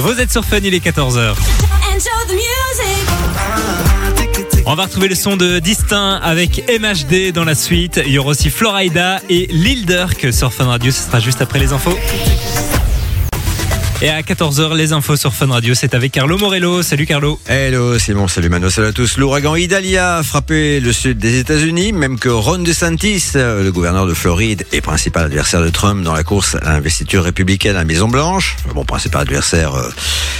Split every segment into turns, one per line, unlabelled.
Vous êtes sur Fun, il est 14h. On va retrouver le son de Distinct avec MHD dans la suite. Il y aura aussi Florida et Lil Durk sur Fun Radio. Ce sera juste après les infos. Et à 14h, les infos sur Fun Radio, c'est avec Carlo Morello. Salut Carlo.
Hello Simon, salut Mano, salut à tous. L'ouragan Idalia a frappé le sud des États-Unis, même que Ron DeSantis, euh, le gouverneur de Floride et principal adversaire de Trump dans la course à l'investiture républicaine à la Maison Blanche, bon principal adversaire euh,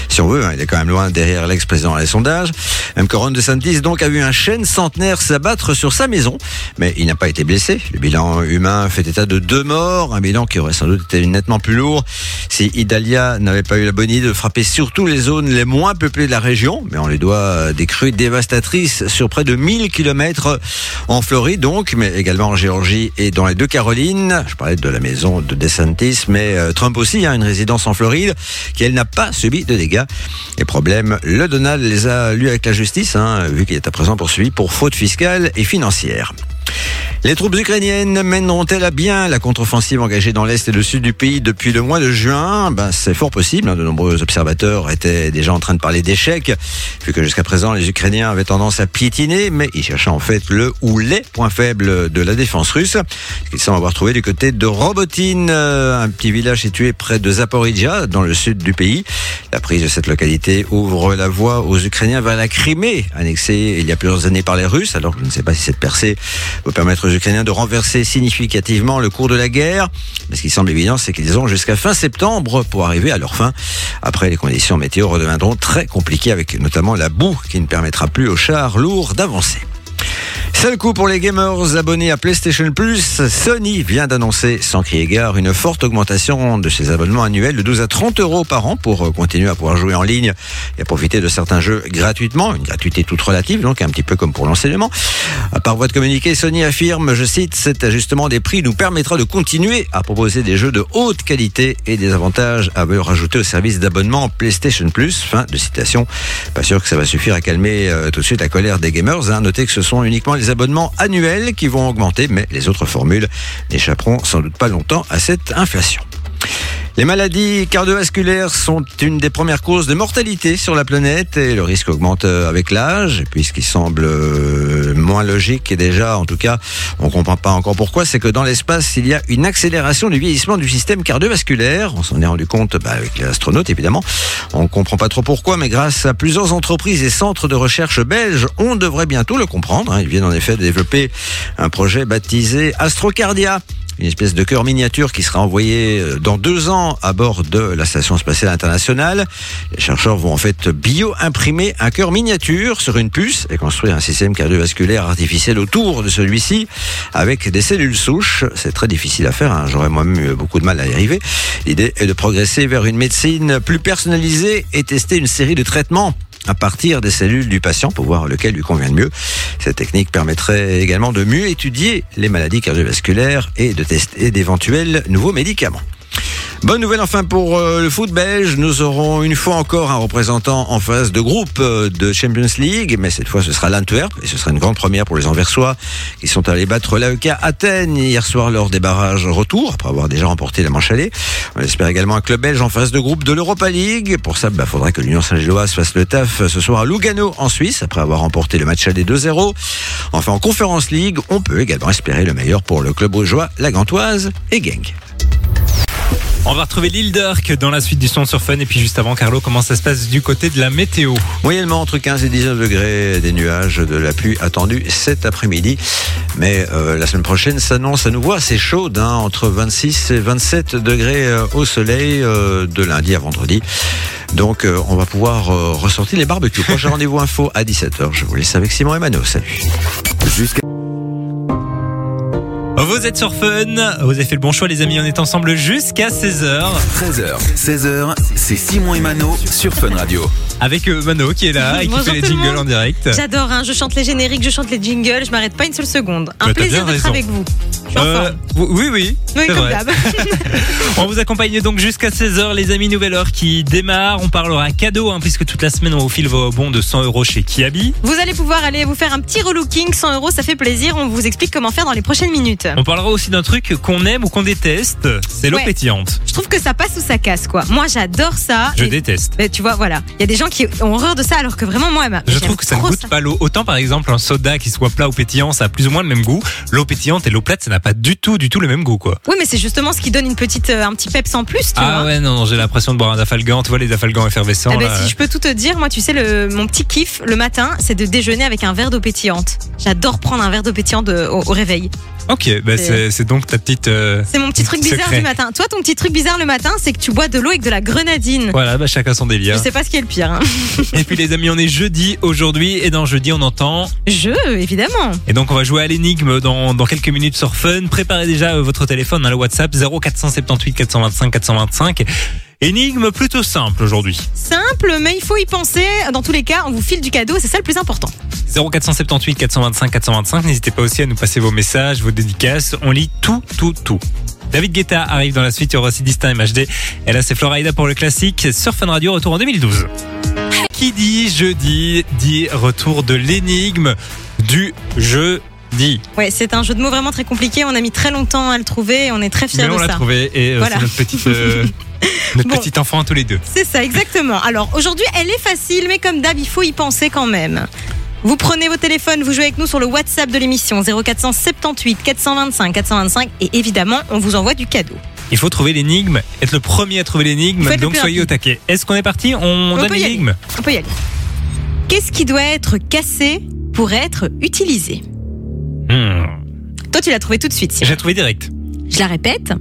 si on veut, hein, il est quand même loin derrière l'ex-président à les sondages, même que Ron DeSantis donc a vu un chêne centenaire s'abattre sur sa maison, mais il n'a pas été blessé. Le bilan humain fait état de deux morts, un bilan qui aurait sans doute été nettement plus lourd si Idalia n'avait pas eu la bonne idée de frapper surtout les zones les moins peuplées de la région, mais on les doit des crues dévastatrices sur près de 1000 km en Floride donc, mais également en Géorgie et dans les deux Carolines. Je parlais de la maison de DeSantis, mais euh, Trump aussi a une résidence en Floride qui elle n'a pas subi de dégâts. Les problèmes, le Donald les a lus avec la justice, hein, vu qu'il est à présent poursuivi pour faute fiscale et financière. Les troupes ukrainiennes mèneront-elles à bien la contre-offensive engagée dans l'est et le sud du pays depuis le mois de juin? Ben, C'est fort possible. Hein. De nombreux observateurs étaient déjà en train de parler d'échec, vu que jusqu'à présent les Ukrainiens avaient tendance à piétiner, mais ils cherchaient en fait le ou les points faibles de la défense russe. Ils semblent avoir trouvé du côté de Robotine, euh, un petit village situé près de Zaporizhia, dans le sud du pays. La prise de cette localité ouvre la voie aux Ukrainiens vers la Crimée, annexée il y a plusieurs années par les Russes. Alors je ne sais pas si cette percée va permettre aux Ukrainiens de renverser significativement le cours de la guerre. Mais ce qui semble évident, c'est qu'ils ont jusqu'à fin septembre pour arriver à leur fin. Après, les conditions météo redeviendront très compliquées avec notamment la boue qui ne permettra plus aux chars lourds d'avancer. Le coup pour les gamers abonnés à PlayStation Plus. Sony vient d'annoncer, sans crier gare, une forte augmentation de ses abonnements annuels de 12 à 30 euros par an pour euh, continuer à pouvoir jouer en ligne et à profiter de certains jeux gratuitement. Une gratuité toute relative, donc un petit peu comme pour l'enseignement. Par voie de communiqué, Sony affirme, je cite, cet ajustement des prix nous permettra de continuer à proposer des jeux de haute qualité et des avantages à valeur ajoutée au service d'abonnement PlayStation Plus. Fin de citation. Pas sûr que ça va suffire à calmer euh, tout de suite la colère des gamers. Hein. Notez que ce sont uniquement les abonnements annuels qui vont augmenter, mais les autres formules n'échapperont sans doute pas longtemps à cette inflation. Les maladies cardiovasculaires sont une des premières causes de mortalité sur la planète et le risque augmente euh, avec l'âge. Puisqu'il semble euh, moins logique et déjà, en tout cas, on comprend pas encore pourquoi, c'est que dans l'espace, il y a une accélération du vieillissement du système cardiovasculaire. On s'en est rendu compte bah, avec les astronautes, évidemment. On comprend pas trop pourquoi, mais grâce à plusieurs entreprises et centres de recherche belges, on devrait bientôt le comprendre. Hein. Ils viennent en effet de développer un projet baptisé Astrocardia une espèce de cœur miniature qui sera envoyé euh, dans deux ans à bord de la station spatiale internationale. Les chercheurs vont en fait bio-imprimer un cœur miniature sur une puce et construire un système cardiovasculaire artificiel autour de celui-ci avec des cellules souches. C'est très difficile à faire, hein. j'aurais moi-même eu beaucoup de mal à y arriver. L'idée est de progresser vers une médecine plus personnalisée et tester une série de traitements à partir des cellules du patient pour voir lequel lui convient le mieux. Cette technique permettrait également de mieux étudier les maladies cardiovasculaires et de tester d'éventuels nouveaux médicaments. Bonne nouvelle enfin pour euh, le foot belge. Nous aurons une fois encore un représentant en phase de groupe euh, de Champions League, mais cette fois ce sera l'Antwerp et ce sera une grande première pour les Anversois qui sont allés battre l'AEK Athènes hier soir lors des barrages retour après avoir déjà remporté la manche allée. On espère également un club belge en phase de groupe de l'Europa League. Pour ça, il bah, faudra que l'Union Saint-Gilloise fasse le taf ce soir à Lugano en Suisse après avoir remporté le match allé 2-0. Enfin en Conférence League, on peut également espérer le meilleur pour le club rougeois, la Gantoise et Genk.
On va retrouver l'île d'Arc dans la suite du son sur Fun. Et puis juste avant, Carlo, comment ça se passe du côté de la météo?
Moyennement entre 15 et 19 degrés, des nuages, de la pluie attendue cet après-midi. Mais euh, la semaine prochaine s'annonce à nouveau assez chaude, hein, entre 26 et 27 degrés euh, au soleil euh, de lundi à vendredi. Donc on va pouvoir ressortir les barbecues. Prochain rendez-vous info à 17h. Je vous laisse avec Simon et Mano. Salut.
Jusqu'à vous êtes sur Fun, vous avez fait le bon choix les amis, on est ensemble jusqu'à 16h.
13h, 16h, c'est Simon et Mano sur Fun Radio.
Avec euh, Mano qui est là et qui fait les jingles en direct.
J'adore, hein, je chante les génériques, je chante les jingles, je m'arrête pas une seule seconde. Un plaisir d'être avec vous.
Euh, oui, oui,
Oui,
c'est
comme
vrai.
d'hab.
On vous accompagne donc jusqu'à 16h, les amis, nouvelle heure qui démarre. On parlera cadeau, hein, puisque toute la semaine, on vous file vos bons de 100 euros chez Kiabi.
Vous allez pouvoir aller vous faire un petit relooking, 100 euros, ça fait plaisir. On vous explique comment faire dans les prochaines minutes.
On parlera aussi d'un truc qu'on aime ou qu'on déteste, c'est l'eau
Ouais.
pétillante.
Je trouve que ça passe ou ça casse, quoi. Moi, j'adore ça.
Je
Et-
déteste.
Mais tu vois, voilà. Il y a des gens qui ont horreur de ça, alors que vraiment, moi, ma-
Je trouve que ça ne goûte pas l'eau. Autant par exemple un soda qui soit plat ou pétillant, ça a plus ou moins le même goût. L'eau pétillante et l'eau plate, ça n'a pas du tout, du tout le même goût, quoi.
Oui, mais c'est justement ce qui donne une petite, euh, un petit peps en plus, tu
Ah
vois.
ouais, non, j'ai l'impression de boire un afalgan. Tu vois les afalgans effervescents.
Eh ben,
là.
si je peux tout te dire, moi, tu sais, le, mon petit kiff le matin, c'est de déjeuner avec un verre d'eau pétillante. J'adore prendre un verre d'eau pétillante de- au, au réveil.
Ok, bah c'est c'est donc ta petite. euh,
C'est mon petit truc bizarre
secret.
du matin. Toi, ton petit truc bizarre le matin, c'est que tu bois de l'eau avec de la grenadine.
Voilà, bah chacun son délire.
Je sais pas ce qui est le pire. Hein.
Et puis les amis, on est jeudi aujourd'hui et dans jeudi on entend.
Je, évidemment.
Et donc on va jouer à l'énigme dans, dans quelques minutes sur Fun. Préparez déjà euh, votre téléphone, hein, le WhatsApp 0478 425 425. Énigme plutôt simple aujourd'hui.
Simple, mais il faut y penser. Dans tous les cas, on vous file du cadeau, c'est ça le plus important.
0478 425 425. N'hésitez pas aussi à nous passer vos messages, vos dédicaces. On lit tout, tout, tout. David Guetta arrive dans la suite. Il y aura aussi Distin MHD. Et là, c'est Florida pour le classique. Sur Fun Radio, retour en 2012. Qui dit jeudi dit retour de l'énigme du jeudi.
Ouais, c'est un jeu de mots vraiment très compliqué. On a mis très longtemps à le trouver et on est très fiers
Mais
de
on l'a
ça.
trouvé et euh,
Voilà.
c'est notre petite, euh, notre
Bon.
petit enfant à tous les deux.
C'est ça, exactement. Alors aujourd'hui, elle est facile, mais comme d'hab, il faut y penser quand même. Vous prenez vos téléphones, vous jouez avec nous sur le WhatsApp de l'émission 0478 425 425 et évidemment, on vous envoie du cadeau.
Il faut trouver l'énigme, être le premier à trouver l'énigme,
faut être le
donc
plus
soyez au taquet. Est-ce qu'on est parti? On,
On
donne
peut y aller.
l'énigme?
On peut y aller. Qu'est-ce qui doit être cassé pour être utilisé?
Hmm.
Toi, tu l'as trouvé tout de suite.
J'ai trouvé direct.
Je la répète.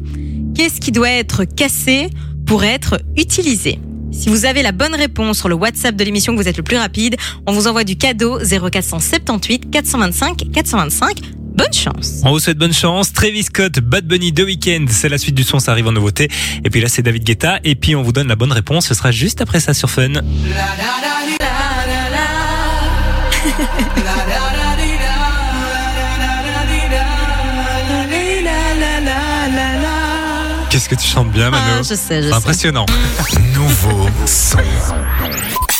Qu'est-ce qui doit être cassé pour être utilisé? Si vous avez la bonne réponse sur le WhatsApp de l'émission, que vous êtes le plus rapide, on vous envoie du cadeau 0478 425 425. Bonne chance.
On vous souhaite bonne chance. Travis Scott, Bad Bunny, The Weeknd, c'est la suite du son, ça arrive en nouveauté. Et puis là, c'est David Guetta. Et puis on vous donne la bonne réponse. Ce sera juste après ça sur Fun. Qu'est-ce que tu chantes bien, Mano
Ah, je sais, je
C'est
sais.
impressionnant.
Nouveau son.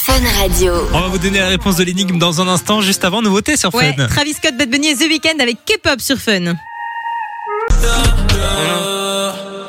Fun Radio.
On va vous donner la réponse de l'énigme dans un instant, juste avant nouveauté sur
Ouais,
Fun.
Travis Scott, Bad Bunny et The Weeknd avec K-pop sur Fun.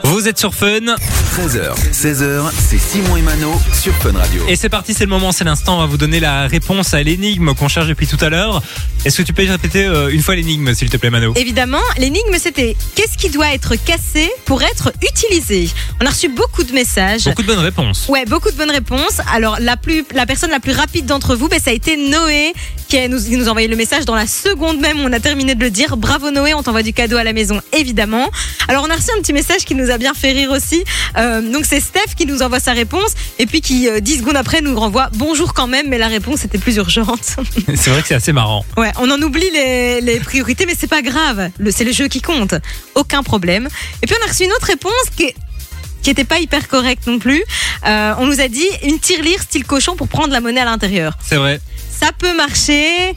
Vous êtes sur Fun.
13h, 16h, c'est Simon et Mano sur Fun Radio.
Et c'est parti, c'est le moment, c'est l'instant. On va vous donner la réponse à l'énigme qu'on cherche depuis tout à l'heure. Est-ce que tu peux répéter euh, une fois l'énigme, s'il te plaît, Mano?
Évidemment, l'énigme c'était qu'est-ce qui doit être cassé pour être utilisé? On a reçu beaucoup de messages.
Beaucoup de bonnes réponses.
Ouais, beaucoup de bonnes réponses. Alors, la, plus, la personne la plus rapide d'entre vous, ben, ça a été Noé qui a nous, qui nous a envoyé le message dans la seconde même où on a terminé de le dire. Bravo Noé, on t'envoie du cadeau à la maison, évidemment. Alors, on a reçu un petit message qui nous a bien fait rire aussi. Euh, donc, c'est Steph qui nous envoie sa réponse et puis qui, euh, 10 secondes après, nous renvoie bonjour quand même, mais la réponse était plus urgente.
C'est vrai que c'est assez marrant.
Ouais, on en oublie les, les priorités, mais c'est pas grave. Le- C'est le jeu qui compte. Aucun problème. Et puis on a reçu une autre réponse qui est- qui était pas hyper correcte non plus. Euh, on nous a dit une tirelire style cochon pour prendre la monnaie à l'intérieur.
C'est vrai.
Ça peut marcher.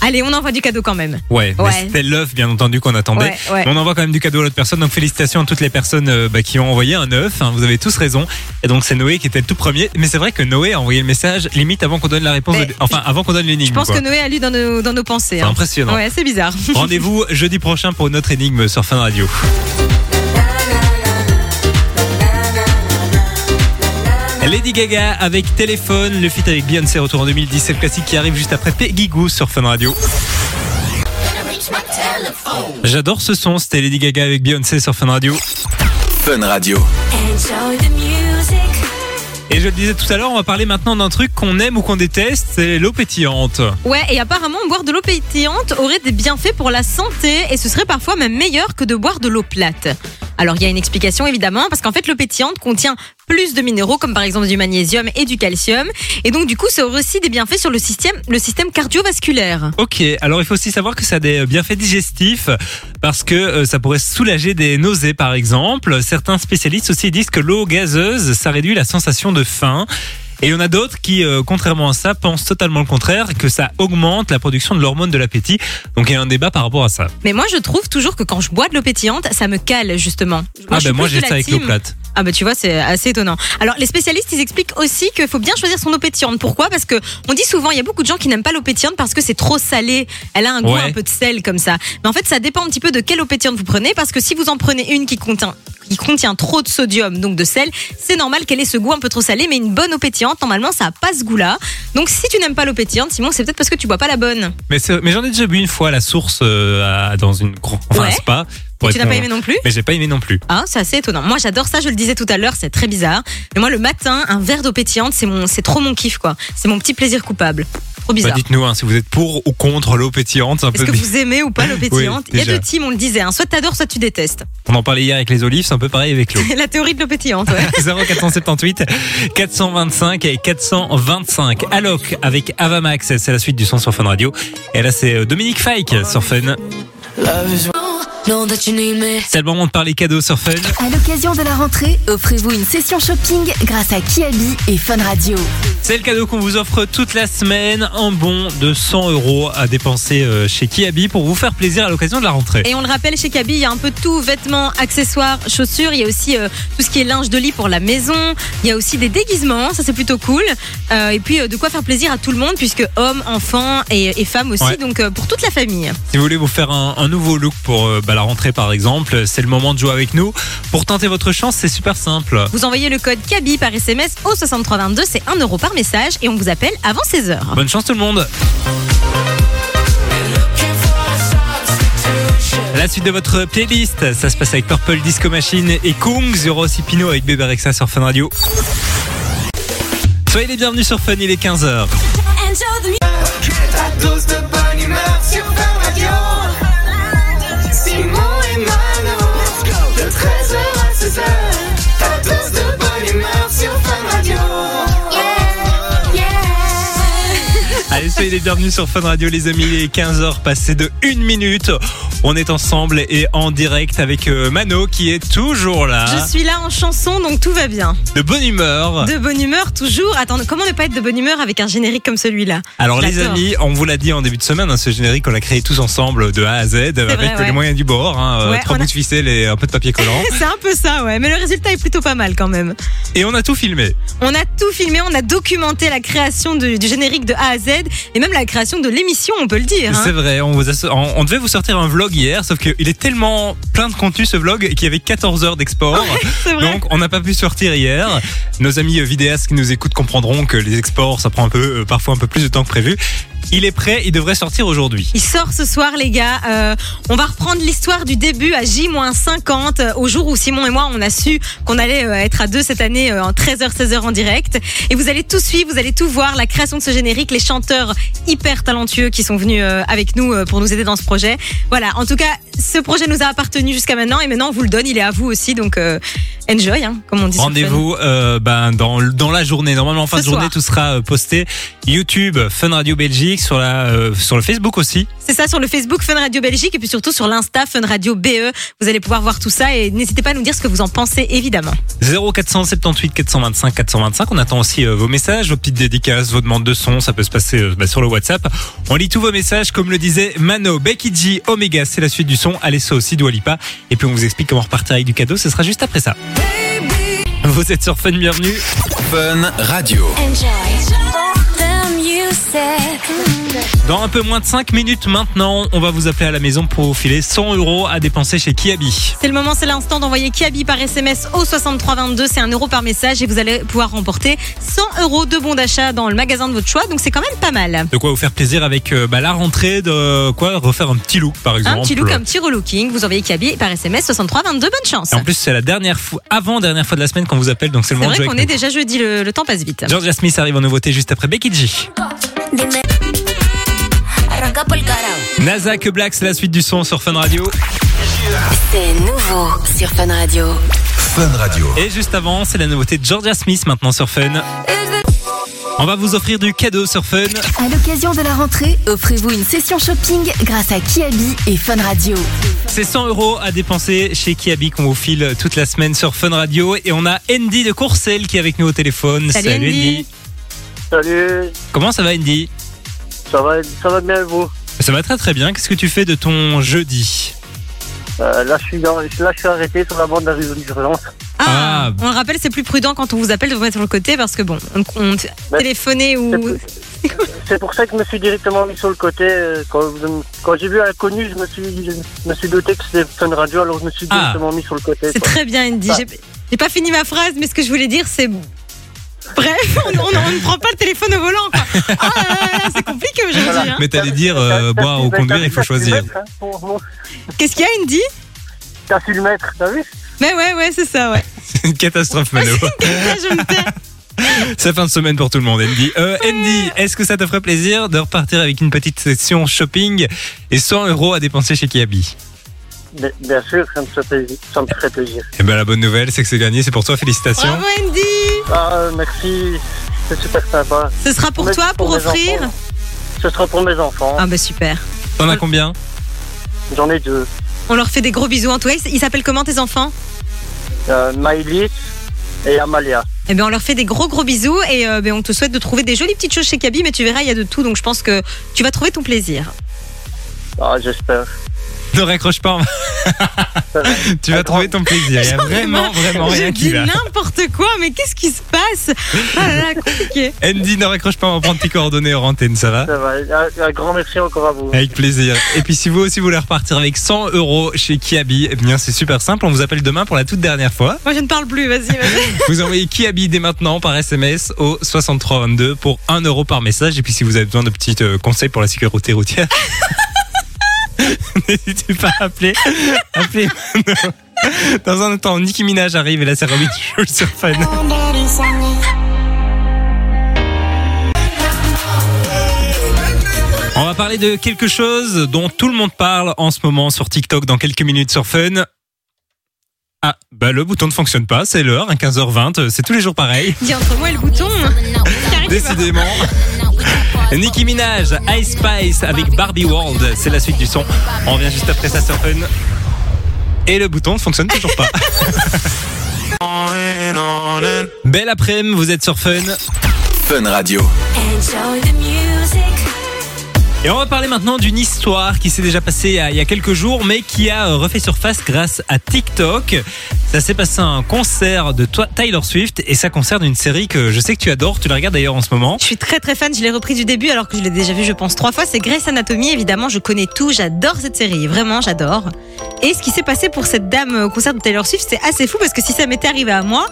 Allez, on envoie du cadeau quand même.
Ouais,
Ouais.
c'était l'œuf, bien entendu, qu'on attendait.
Ouais, ouais.
Mais on envoie quand même du cadeau à l'autre personne. Donc félicitations à toutes les personnes euh, bah, qui ont envoyé un œuf. hein. vous avez tous raison. Et donc c'est Noé qui était le tout premier. Mais c'est vrai que Noé a envoyé le message limite avant qu'on donne la réponse. De- Enfin, avant qu'on donne l'énigme.
Je pense
quoi.
que Noé a lu dans nos, dans nos pensées.
C'est
hein.
impressionnant.
Ouais, c'est bizarre.
Rendez-vous jeudi prochain pour une autre énigme sur Fun Radio. Lady Gaga avec Téléphone, le feat avec Beyoncé retour en 2010, c'est le classique qui arrive juste après Peggy Goo sur Fun Radio. J'adore ce son, c'était Lady Gaga avec Beyoncé sur Fun Radio.
Fun Radio.
Et je le disais tout à l'heure, on va parler maintenant d'un truc qu'on aime ou qu'on déteste, c'est l'eau pétillante.
Ouais, et apparemment, boire de l'eau pétillante aurait des bienfaits pour la santé et ce serait parfois même meilleur que de boire de l'eau plate. Alors, il y a une explication évidemment, parce qu'en fait, l'eau pétillante contient plus de minéraux, comme par exemple du magnésium et du calcium. Et donc, du coup, ça aurait aussi des bienfaits sur le système, le système cardiovasculaire.
Ok, alors il faut aussi savoir que ça a des bienfaits digestifs parce que euh, ça pourrait soulager des nausées par exemple. Certains spécialistes aussi disent que l'eau gazeuse, ça réduit la sensation de faim. Et il y en a d'autres qui, euh, contrairement à ça, pensent totalement le contraire, que ça augmente la production de l'hormone de l'appétit. Donc il y a un débat par rapport à ça.
Mais moi, je trouve toujours que quand je bois de l'eau pétillante, ça me cale justement.
ah ben moi j'ai ça avec l'eau plate.
Ah bah tu vois, c'est assez étonnant. Alors les spécialistes, ils expliquent aussi qu'il faut bien choisir son eau pétillante. Pourquoi? Parce que on dit souvent, il y a beaucoup de gens qui n'aiment pas l'eau pétillante parce que c'est trop salé. Elle a un goût
Ouais.
un peu de sel comme ça. Mais en fait, ça dépend un petit peu de quelle eau pétillante vous prenez parce que si vous en prenez une qui contient qui contient trop de sodium, donc de sel, c'est normal qu'elle ait ce goût un peu trop salé, mais une bonne eau pétillante, normalement, ça a pas ce goût-là. Donc si tu n'aimes pas l'eau pétillante, Simon, c'est peut-être parce que tu bois pas la bonne.
Mais, j'en ai déjà bu une fois à la source euh, à- dans une grande enfin,
Ouais.
un spa.
Et tu n'as pas aimé non plus
Mais j'ai pas aimé non plus.
Ah, c'est assez étonnant. Moi, j'adore ça. Je le disais tout à l'heure, c'est très bizarre. Mais moi, le matin, un verre d'eau pétillante, c'est mon, c'est trop mon kiff, quoi. C'est mon petit plaisir coupable. Trop
Bah. Dites-nous hein, si vous êtes pour ou contre l'eau pétillante.
Est-ce que vous aimez ou pas l'eau pétillante? Il y a deux teams, on le disait. hein. Soit t'adores, soit tu détestes.
On en parlait hier avec les olives, c'est un peu pareil avec l'eau.
La théorie de l'eau pétillante, ouais.
0478 425 et 425. Alok avec Avamax, c'est la suite du son sur Fun Radio. Et là c'est euh, Dominique Fike sur Fun. C'est le moment de parler cadeaux sur Fun.
À l'occasion de la rentrée, offrez-vous une session shopping grâce à Kiabi et Fun Radio.
C'est le cadeau qu'on vous offre toute la semaine, un bon de 100 euros à dépenser euh, chez Kiabi pour vous faire plaisir à l'occasion de la rentrée.
Et on le rappelle, chez Kaby, il y a un peu de tout vêtements, accessoires, chaussures. Il y a aussi euh, tout ce qui est linge de lit pour la maison. Il y a aussi des déguisements, ça c'est plutôt cool. Euh, et puis euh, de quoi faire plaisir à tout le monde, puisque hommes, enfants et, et femmes aussi.
Ouais.
Donc euh, pour toute la famille.
Si vous voulez vous faire un, un nouveau look pour euh, bah, la rentrée par exemple, c'est le moment de jouer avec nous. Pour tenter votre chance, c'est super simple.
Vous envoyez le code KABI par SMS au 6322, c'est 1 euro par message et on vous appelle avant 16h.
Bonne chance tout le monde. La suite de votre playlist, ça se passe avec Purple Disco Machine et Kung, Zero aussi Pino avec Bébé Rexa sur Fun Radio. Soyez les bienvenus sur Fun, il est 15h.
Ta dose de bonne humeur sur Fun Radio.
Soyez les bienvenus sur Fun Radio les amis, il est 15h passé de 1 minute. On est ensemble et en direct avec euh, Mano qui est toujours là,
Je suis là en chanson, donc tout va bien.
de bonne humeur.
De bonne humeur toujours. Attends, comment ne pas être de bonne humeur avec un générique comme celui-là?
Alors les amis, on vous l'a dit en début de semaine, hein, ce générique on l'a créé tous ensemble de A à Z avec
vrai,
les moyens du bord, hein, euh,
Ouais,
trois bouts
a-
de ficelle et un peu de papier collant.
C'est un peu ça, ouais. Mais le résultat est plutôt pas mal quand même.
et on a tout filmé.
On a tout filmé, on a documenté la création du, du générique de A à Z et même la création de l'émission, on peut le dire. hein.
C'est vrai, on, vous a- on, on devait vous sortir un vlog hier, sauf qu'il est tellement plein de contenu ce vlog qu'il y avait 14 heures d'export. Donc on n'a pas pu sortir hier. Nos amis vidéastes qui nous écoutent comprendront que les exports ça prend un peu, euh, parfois un peu plus de temps que prévu. Il est prêt, il devrait sortir aujourd'hui.
Il sort ce soir, les gars. Euh, on va reprendre l'histoire du début à J-50, euh, au jour où Simon et moi, on a su qu'on allait euh, être à deux cette année en 13h, 16h en direct. Et vous allez tout suivre, vous allez tout voir, la création de ce générique, les chanteurs hyper talentueux qui sont venus avec nous pour nous aider dans ce projet. Voilà, en tout cas, ce projet nous a appartenu jusqu'à maintenant et maintenant on vous le donne, il est à vous aussi. Donc, euh, enjoy, hein, comme on dit.
Rendez-vous euh, ben, dans, dans la journée. Normalement, en fin
Ce
de journée,
soir.
tout sera posté. YouTube, Fun Radio Belgique, sur, la, euh, sur le Facebook aussi.
C'est ça sur le Facebook Fun Radio Belgique et puis surtout sur l'Insta Fun Radio BE. Vous allez pouvoir voir tout ça et n'hésitez pas à nous dire ce que vous en pensez évidemment.
0478 425 425. On attend aussi euh, vos messages, vos petites dédicaces, vos demandes de son. Ça peut se passer euh, bah, sur le WhatsApp. On lit tous vos messages, comme le disait Mano, Becky G, Omega. C'est la suite du son. Alesso aussi, Dua Lipa. Et puis on vous explique comment repartir avec du cadeau. Ce sera juste après ça. Vous êtes sur Fun, bienvenue.
Fun Radio.
Dans un peu moins de 5 minutes maintenant, on va vous appeler à la maison pour vous filer 100 euros à dépenser chez Kiabi.
C'est le moment, c'est l'instant d'envoyer Kiabi par SMS au 6322. C'est un euro par message et vous allez pouvoir remporter 100 euros de bons d'achat dans le magasin de votre choix. Donc c'est quand même pas mal.
De quoi vous faire plaisir avec euh, bah, la rentrée de quoi refaire un petit look par exemple.
Un petit look, un petit relooking. Vous envoyez Kiabi par SMS 6322. Bonne chance.
Et en plus c'est la dernière fois, avant dernière fois de la semaine qu'on vous appelle, donc c'est le
C'est
moment de
vrai
jouer
qu'on est déjà jeudi, le, le temps passe vite.
Georgia Smith arrive en nouveauté juste après Becky G. Nazak Black, c'est la suite du son sur Fun Radio.
C'est nouveau sur Fun Radio.
Fun Radio.
Et juste avant, c'est la nouveauté de Georgia Smith maintenant sur Fun. On va vous offrir du cadeau sur Fun.
À l'occasion de la rentrée, offrez-vous une session shopping grâce à Kiabi et Fun Radio.
C'est 100 euros à dépenser chez Kiabi qu'on vous file toute la semaine sur Fun Radio. Et on a Andy de Courcelles qui est avec nous au téléphone.
Salut, Andy.
Salut,
Comment ça va Andy
ça va, ça va bien et vous
Ça va très très bien. Qu'est-ce que tu fais de ton jeudi
Euh, Là, je suis dans, là, je suis arrêté sur la bande d'urgence.
Ah,
Ah.
on le rappelle, c'est plus prudent quand on vous appelle de vous mettre sur le côté parce que bon, on, on téléphoner ou.
C'est pour ça que je me suis directement mis sur le côté. euh, Quand, quand j'ai vu Inconnu, je me suis, je me suis douté que c'était Fun Radio, alors je me suis
Ah.
directement mis sur le côté.
C'est très bien, Andy.
Ah.
J'ai j'ai pas fini ma phrase, mais ce que je voulais dire, c'est. Bref, on, on- on ne prend pas le téléphone au volant, quoi. Ah là là là, c'est compliqué aujourd'hui.
Voilà.
hein.
Mais t'allais dire euh, boire ou conduire, il faut choisir.
Qu'est-ce qu'il y a, Andy
T'as su le mettre, t'as vu?
Mais ouais, ouais, c'est ça, ouais.
C'est une catastrophe Mano.
Là, je me tais.
C'est fin de semaine pour tout le monde Andy. Euh, Andy, est-ce que ça te ferait plaisir de repartir avec une petite session shopping et 100 euros à dépenser chez Kiabi?
Bien sûr, ça me, ferait plaisir, ça me ferait plaisir.
Eh ben la bonne nouvelle c'est que c'est gagné, c'est pour toi, félicitations.
Bravo, Andy.
Ah, merci, c'est super sympa.
Ce sera pour
Mais
toi, pour offrir.
enfants. Ce sera pour mes enfants.
Ah, bah super.
T'en as combien
J'en ai deux.
On leur fait des gros bisous. En tout cas, ils s'appellent comment tes enfants
Euh, Maïlis et Amalia.
Eh bien, on leur fait des gros gros bisous et euh, ben, on te souhaite de trouver des jolies petites choses chez Kaby, mais tu verras, il y a de tout, donc je pense que tu vas trouver ton plaisir.
Ah, j'espère.
Ne raccroche pas, tu vas trouver ton plaisir. Il y a vraiment, vraiment
Je
rien qui
dis
va.
n'importe quoi, mais qu'est-ce qui se passe? Ah là là, compliqué.
Andy, ne raccroche pas, on va prendre tes coordonnées hors antenne, ça va?
Ça va. Un, un grand merci encore à vous.
Avec plaisir. Et puis si vous aussi voulez repartir avec 100 euros chez Kiabi, eh bien c'est super simple. On vous appelle demain pour la toute dernière fois.
Moi, je ne parle plus, vas-y, vas-y.
Vous envoyez Kiabi dès maintenant par SMS au 6322 pour 1 euro par message. Et puis si vous avez besoin de petits euh, conseils pour la sécurité routière, n'hésitez pas à appeler. Appelez maintenant. Dans un temps, Nicki Minaj arrive et là c'est Robin Schulz sur Fun. On va parler de quelque chose dont tout le monde parle en ce moment sur TikTok dans quelques minutes sur Fun. Ah, bah le bouton ne fonctionne pas, c'est l'heure, hein, 15h20, c'est tous les jours pareil.
Dis entre moi et le bouton.
Décidément. Nicki Minaj, Ice Spice avec Barbie World, c'est la suite du son. On revient juste après ça sur Fun. Et le bouton ne fonctionne toujours pas. Belle après-midi, vous êtes sur Fun.
Fun Radio.
Et on va parler maintenant d'une histoire qui s'est déjà passée il y a- quelques jours, mais qui a euh, refait surface grâce à TikTok. Ça s'est passé à un concert de Tyler Swift et ça concerne une série que je sais que tu adores. Tu la regardes d'ailleurs en ce moment.
Je suis très très fan, je l'ai repris du début alors que je l'ai déjà vu je pense trois fois. C'est Grey's Anatomy, évidemment, je connais tout, j'adore cette série, vraiment j'adore. Et ce qui s'est passé pour cette dame au concert de Taylor Swift, c'est assez fou parce que si ça m'était arrivé à moi,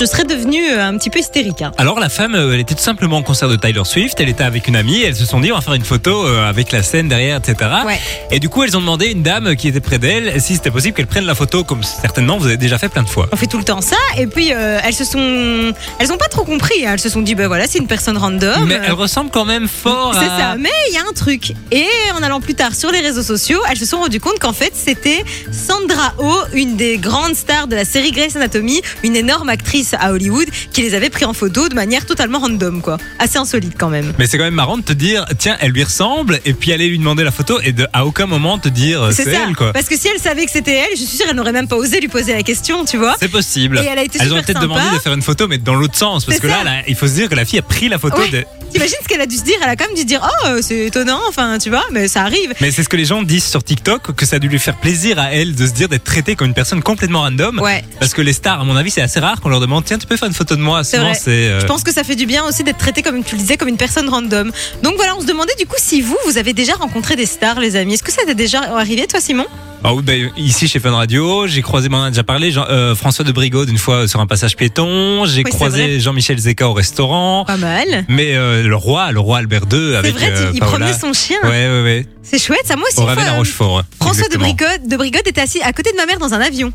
je serais devenue euh, un petit peu hystérique. hein.
Alors la femme, euh, elle était tout simplement au concert de Tyler Swift. Elle était avec une amie. et Elles se sont dit on va faire une photo euh, avec la scène derrière, etc.
Ouais.
Et du coup, elles ont demandé à une dame qui était près d'elle si c'était possible qu'elle prenne la photo, comme certainement vous avez déjà fait plein de fois.
On fait tout le temps ça et puis euh, elles se sont, elles ont pas trop compris. hein. Elles se sont dit ben voilà c'est une personne random.
Mais elle ressemble quand même fort
C'est
à.
ça, mais il y a un truc. Et en allant plus tard sur les réseaux sociaux, elles se sont rendues compte qu'en fait, c'était Sandra Oh, une des grandes stars de la série Grey's Anatomy, une énorme actrice à Hollywood, qui les avait pris en photo de manière totalement random, quoi. Assez insolite quand même.
Mais c'est quand même marrant de te dire, tiens, elle lui ressemble, et puis aller lui demander la photo, et de, à aucun moment te dire, euh, c'est elle, quoi.
Parce que si elle savait que c'était elle, je suis sûre elle n'aurait même pas osé lui poser la question, tu vois.
C'est possible.
Et elle a été
Elles ont peut-être demandé de faire une photo, mais dans l'autre sens. Parce que là, il faut se dire que la fille a pris la photo
Ouais.
de.
T'imagines ce qu'elle a dû se dire? Elle a quand même dû se dire Oh, c'est étonnant, enfin, tu vois, mais ça arrive.
Mais c'est ce que les gens disent sur TikTok, que ça a dû lui faire plaisir à elle de se dire d'être traitée comme une personne complètement random.
Ouais.
Parce que les stars, à mon avis, c'est assez rare qu'on leur demande, tiens, tu peux faire une photo de moi?
C'est
euh,
Je pense que ça fait du bien aussi d'être traité comme tu le disais comme une personne random. Donc voilà, on se demandait du coup si vous vous avez déjà rencontré des stars les amis. Est-ce que ça t'est déjà arrivé toi Simon?
Ah oui, ben, ici chez Fun Radio, j'ai croisé, on en a déjà parlé, Jean- euh, François de Brigode une fois sur un passage piéton. J'ai
Oui,
croisé. Jean-Michel Zeka au restaurant.
Pas mal.
Mais euh, le roi, le roi Albert II
C'est
avec
vrai,
euh,
il
Paola.
promenait son chien.
Ouais, ouais, ouais.
C'est chouette, ça moi aussi.
Au
fois,
à
euh,
Rochefort.
François de. Brigode, de Brigode était assis à côté de ma mère dans un avion.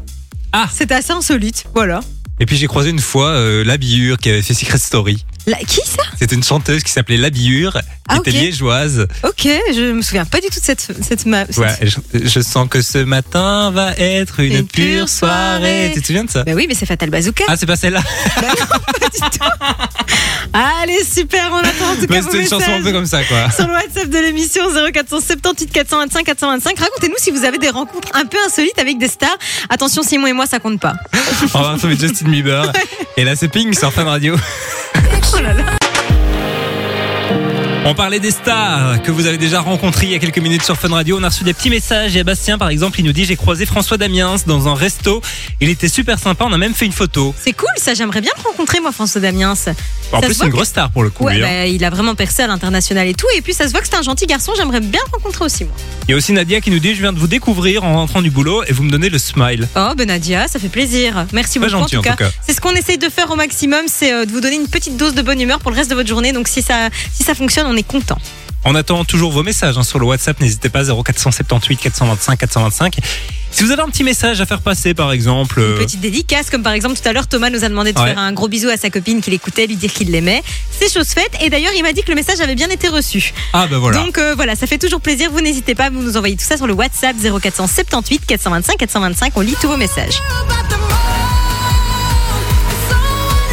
Ah.
C'était assez insolite, voilà.
Et puis j'ai croisé une fois euh, Labillure qui avait fait Secret Story.
La- qui ça
C'était une chanteuse qui s'appelait Labillure, qui
Ah,
était liégeoise.
Ok, je me souviens pas du tout de cette cette, ma- cette-
Ouais, je, je sens que ce matin va être une,
Une
pure
pure
soirée.
soirée.
Tu te souviens de ça
Bah oui, mais c'est Fatal Bazooka.
Ah, c'est pas celle-là.
Allez, super, on attend en tout cas
c'était une chanson un peu comme ça, quoi.
Sur le WhatsApp de l'émission 0478 425 425, racontez-nous si vous avez des rencontres un peu insolites avec des stars. Attention, Simon et moi, ça compte pas.
On va retrouver Justin Bieber. Et là, c'est Pink sur Fun Radio. On parlait des stars que vous avez déjà rencontrés il y a quelques minutes sur Fun Radio. On a reçu des petits messages. Et Bastien, par exemple, il nous dit J'ai croisé François Damiens dans un resto. Il était super sympa. On a même fait une photo.
C'est cool, ça. J'aimerais bien le rencontrer, moi, François Damiens.
En
Ça
plus, c'est une grosse star pour le coup.
Ouais,
lui, hein.
bah, il a vraiment percé à l'international et tout. Et puis, ça se voit que c'est un gentil garçon. J'aimerais bien le rencontrer aussi, moi.
Il y a aussi Nadia qui nous dit Je viens de vous découvrir en rentrant du boulot et vous me donnez le smile.
Oh, ben Nadia, ça fait plaisir. Merci beaucoup.
gentil,
en tout
en
cas,
tout cas.
c'est ce qu'on essaye de faire au maximum, c'est euh, de vous donner une petite dose de bonne humeur pour le reste de votre journée. Donc, si ça, si ça fonctionne, on est content.
On attend toujours vos messages hein, sur le WhatsApp. N'hésitez pas 0478 425 425. Si vous avez un petit message à faire passer, par exemple.
Une
euh,
petite dédicace, comme par exemple tout à l'heure, Thomas nous a demandé de
Ouais.
faire un gros bisou à sa copine qu'il écoutait, lui dire qu'il l'aimait. C'est chose faite. Et d'ailleurs, il m'a dit que le message avait bien été reçu.
Ah bah voilà.
Donc euh, voilà, ça fait toujours plaisir. Vous n'hésitez pas, vous nous envoyez tout ça sur le WhatsApp 0478 425 425. On lit tous vos messages.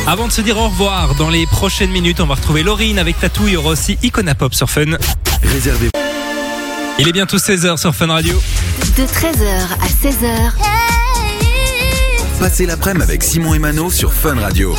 Avant de se dire au revoir, dans les prochaines minutes, on va retrouver Laurine avec Tatou. Il y aura aussi Icona Pop sur Fun.
Réservez
Il est bientôt 16h sur Fun Radio.
De 13h à 16h,
Passez l'après-midi avec Simon et Mano sur Fun Radio.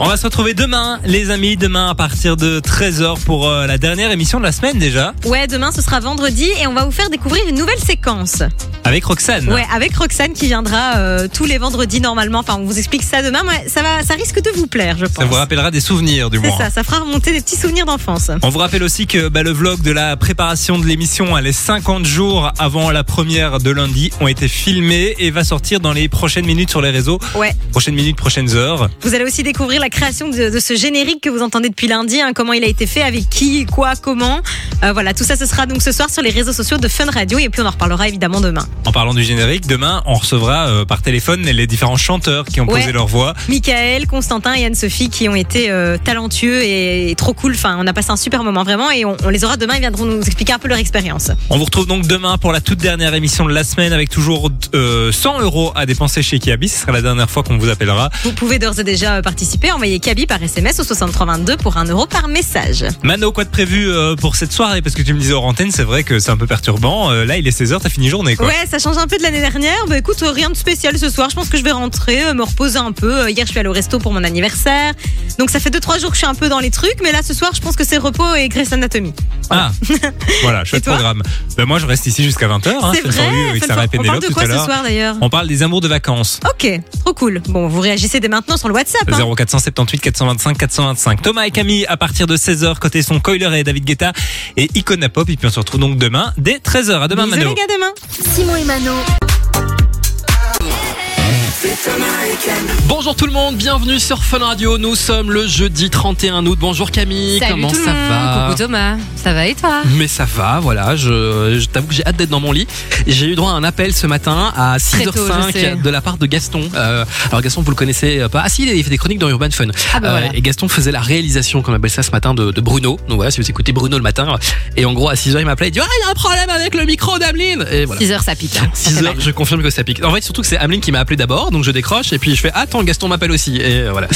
On va se retrouver demain, les amis, demain à partir de 13h pour euh, la dernière émission de la semaine déjà,
Ouais, demain ce sera vendredi et on va vous faire découvrir une nouvelle séquence.
Avec Roxane.
Ouais, avec Roxane qui viendra euh, tous les vendredis normalement. Enfin, on vous explique ça demain. mais ça va, ça risque de vous plaire, je pense.
Ça vous rappellera des souvenirs du
C'est
moins.
ça, ça fera remonter des petits souvenirs d'enfance.
On vous rappelle aussi que bah, le vlog de la préparation de l'émission, les 50 jours avant la première de lundi, ont été filmés et va sortir dans les prochaines minutes sur les réseaux.
Ouais.
Prochaines minutes, prochaines heures.
Vous allez aussi découvrir la création de, de ce générique que vous entendez depuis lundi, hein, comment il a été fait, avec qui, quoi, comment. Euh, voilà, tout ça, ce sera donc ce soir sur les réseaux sociaux de Fun Radio et puis on en reparlera évidemment demain.
En parlant du générique, demain, on recevra euh, par téléphone les différents chanteurs qui ont
Ouais.
posé leur voix.
Michael, Constantin et Anne-Sophie qui ont été euh, talentueux et, trop cool. Enfin, on a passé un super moment vraiment et on, on les aura demain. Ils viendront nous expliquer un peu leur expérience.
On vous retrouve donc demain pour la toute dernière émission de la semaine avec toujours euh, 100 euros à dépenser chez Kiabi. Ce sera la dernière fois qu'on vous appellera.
Vous pouvez d'ores et déjà participer. Envoyez Kaby par SMS au 6322 pour 1 euro par message.
Mano, quoi de prévu pour cette soirée? Parce que tu me disais hors antenne, c'est vrai que c'est un peu perturbant. Euh, là, il est 16h, t'as fini journée quoi.
Ouais, ça change un peu de l'année dernière. Bah écoute, euh, rien de spécial ce soir. Je pense que je vais rentrer, euh, me reposer un peu. Euh, Hier, je suis allée au resto pour mon anniversaire. Donc ça fait 2-3 jours que je suis un peu dans les trucs. Mais là, ce soir, je pense que c'est repos et Grey's Anatomy.
Ah, voilà, chouette
toi
programme. Ben, moi, je reste ici jusqu'à 20h. Hein,
c'est vrai.
for You avec
Fun
Sarah et
for- On parle
Pénélope
de
tout
quoi
à
ce
l'heure.
soir d'ailleurs?
On parle des amours de vacances.
Ok, trop cool. Bon, vous réagissez dès maintenant sur le WhatsApp. hein.
0478 425 425. Thomas et Camille à partir de 16h côté son Coiler et David Guetta et Icona Pop. Et puis on se retrouve donc demain dès 13h. À demain
Bisous
Mano.
les gars, demain.
Simon et Mano.
Bonjour tout le monde, bienvenue sur Fun Radio. Nous sommes le jeudi 31 août. Bonjour Camille,
Salut
comment
tout
ça
monde.
va
Coucou Thomas, ça va et toi
Mais ça va, voilà. Je, je t'avoue que j'ai hâte d'être dans mon lit. J'ai eu droit à un appel ce matin à
Très tôt, je
6h05
sais.
de la part de Gaston. Euh, alors Gaston, vous le connaissez pas Ah si, il fait des chroniques dans Urban Fun.
Ah bah
Euh. Et Gaston faisait la réalisation, comme on appelle ça ce matin, de, de Bruno. Donc voilà, si vous écoutez Bruno le matin. Et en gros, à 6h, il m'appelait, il dit, ah, il y a un problème avec le micro d'Ameline. Et voilà.
6 heures ça pique. hein. Ça
6
fait
heures,
mal.
je confirme que ça pique. En fait, surtout que c'est Ameline qui m'a appelé d'abord, donc je décroche et puis je fais attends, Gaston m'appelle aussi. Et euh, voilà.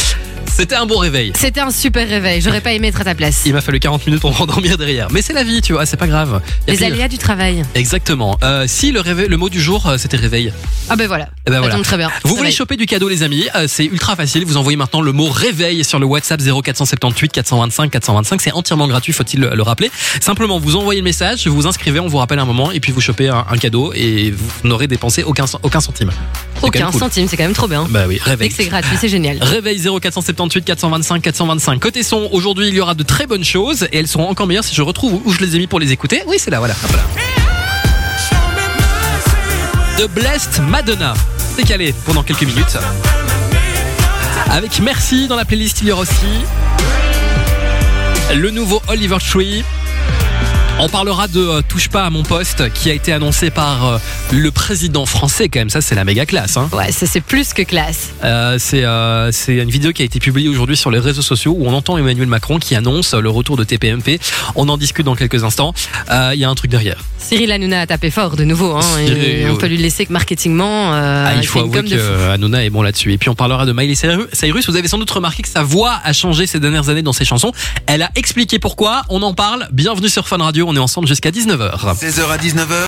C'était un bon réveil.
C'était un super réveil, j'aurais pas aimé être à ta place.
Il m'a fallu 40 minutes pour m'endormir derrière. Mais c'est la vie, tu vois, c'est pas grave. Y a
Les
pire.
aléas du travail.
Exactement. Euh, si le, réveil, le mot du jour, euh, c'était réveil.
Ah ben voilà,
Eh ben
ça
voilà.
tombe très bien.
Vous voulez
Réveil.
choper du cadeau, les amis euh, C'est ultra facile. Vous envoyez maintenant le mot réveil sur le WhatsApp 0478 425 425. C'est entièrement gratuit, faut-il le, le rappeler. Simplement, vous envoyez le message, vous vous inscrivez, on vous rappelle un moment, et puis vous chopez un, un cadeau et vous n'aurez dépensé aucun, aucun centime. C'est quand
Aucun
même cool.
centime, c'est quand même trop bien.
Bah oui,
Dès
réveil.
que c'est gratuit, c'est génial.
Réveil 0478 425 425. Côté son, aujourd'hui il y aura de très bonnes choses et elles seront encore meilleures si je retrouve où je les ai mis pour les écouter. Oui, c'est là, voilà. The Blessed Madonna. C'est calé pendant quelques minutes. Avec Merci dans la playlist, il y aura aussi le nouveau Oliver Tree. On parlera de euh, Touche pas à mon poste qui a été annoncé par euh, le président français quand même. Ça, c'est la méga classe. Hein.
Ouais, ça c'est plus que classe.
Euh, c'est euh, c'est une vidéo qui a été publiée aujourd'hui sur les réseaux sociaux où on entend Emmanuel Macron qui annonce le retour de TPMP. On en discute dans quelques instants. Euh, Il y a un truc derrière.
Cyril Hanouna a tapé fort de nouveau. Hein, et
Cyril,
on peut lui laisser que marketingement. euh,
Ah, il
fait
faut
une
avouer
com
que
de fou.
euh, Hanouna est bon là-dessus. Et puis on parlera de Miley Cyrus. Cyrus. Vous avez sans doute remarqué que sa voix a changé ces dernières années dans ses chansons. Elle a expliqué pourquoi. On en parle. Bienvenue sur Fun Radio. On est ensemble jusqu'à 19h.
16h à 19h,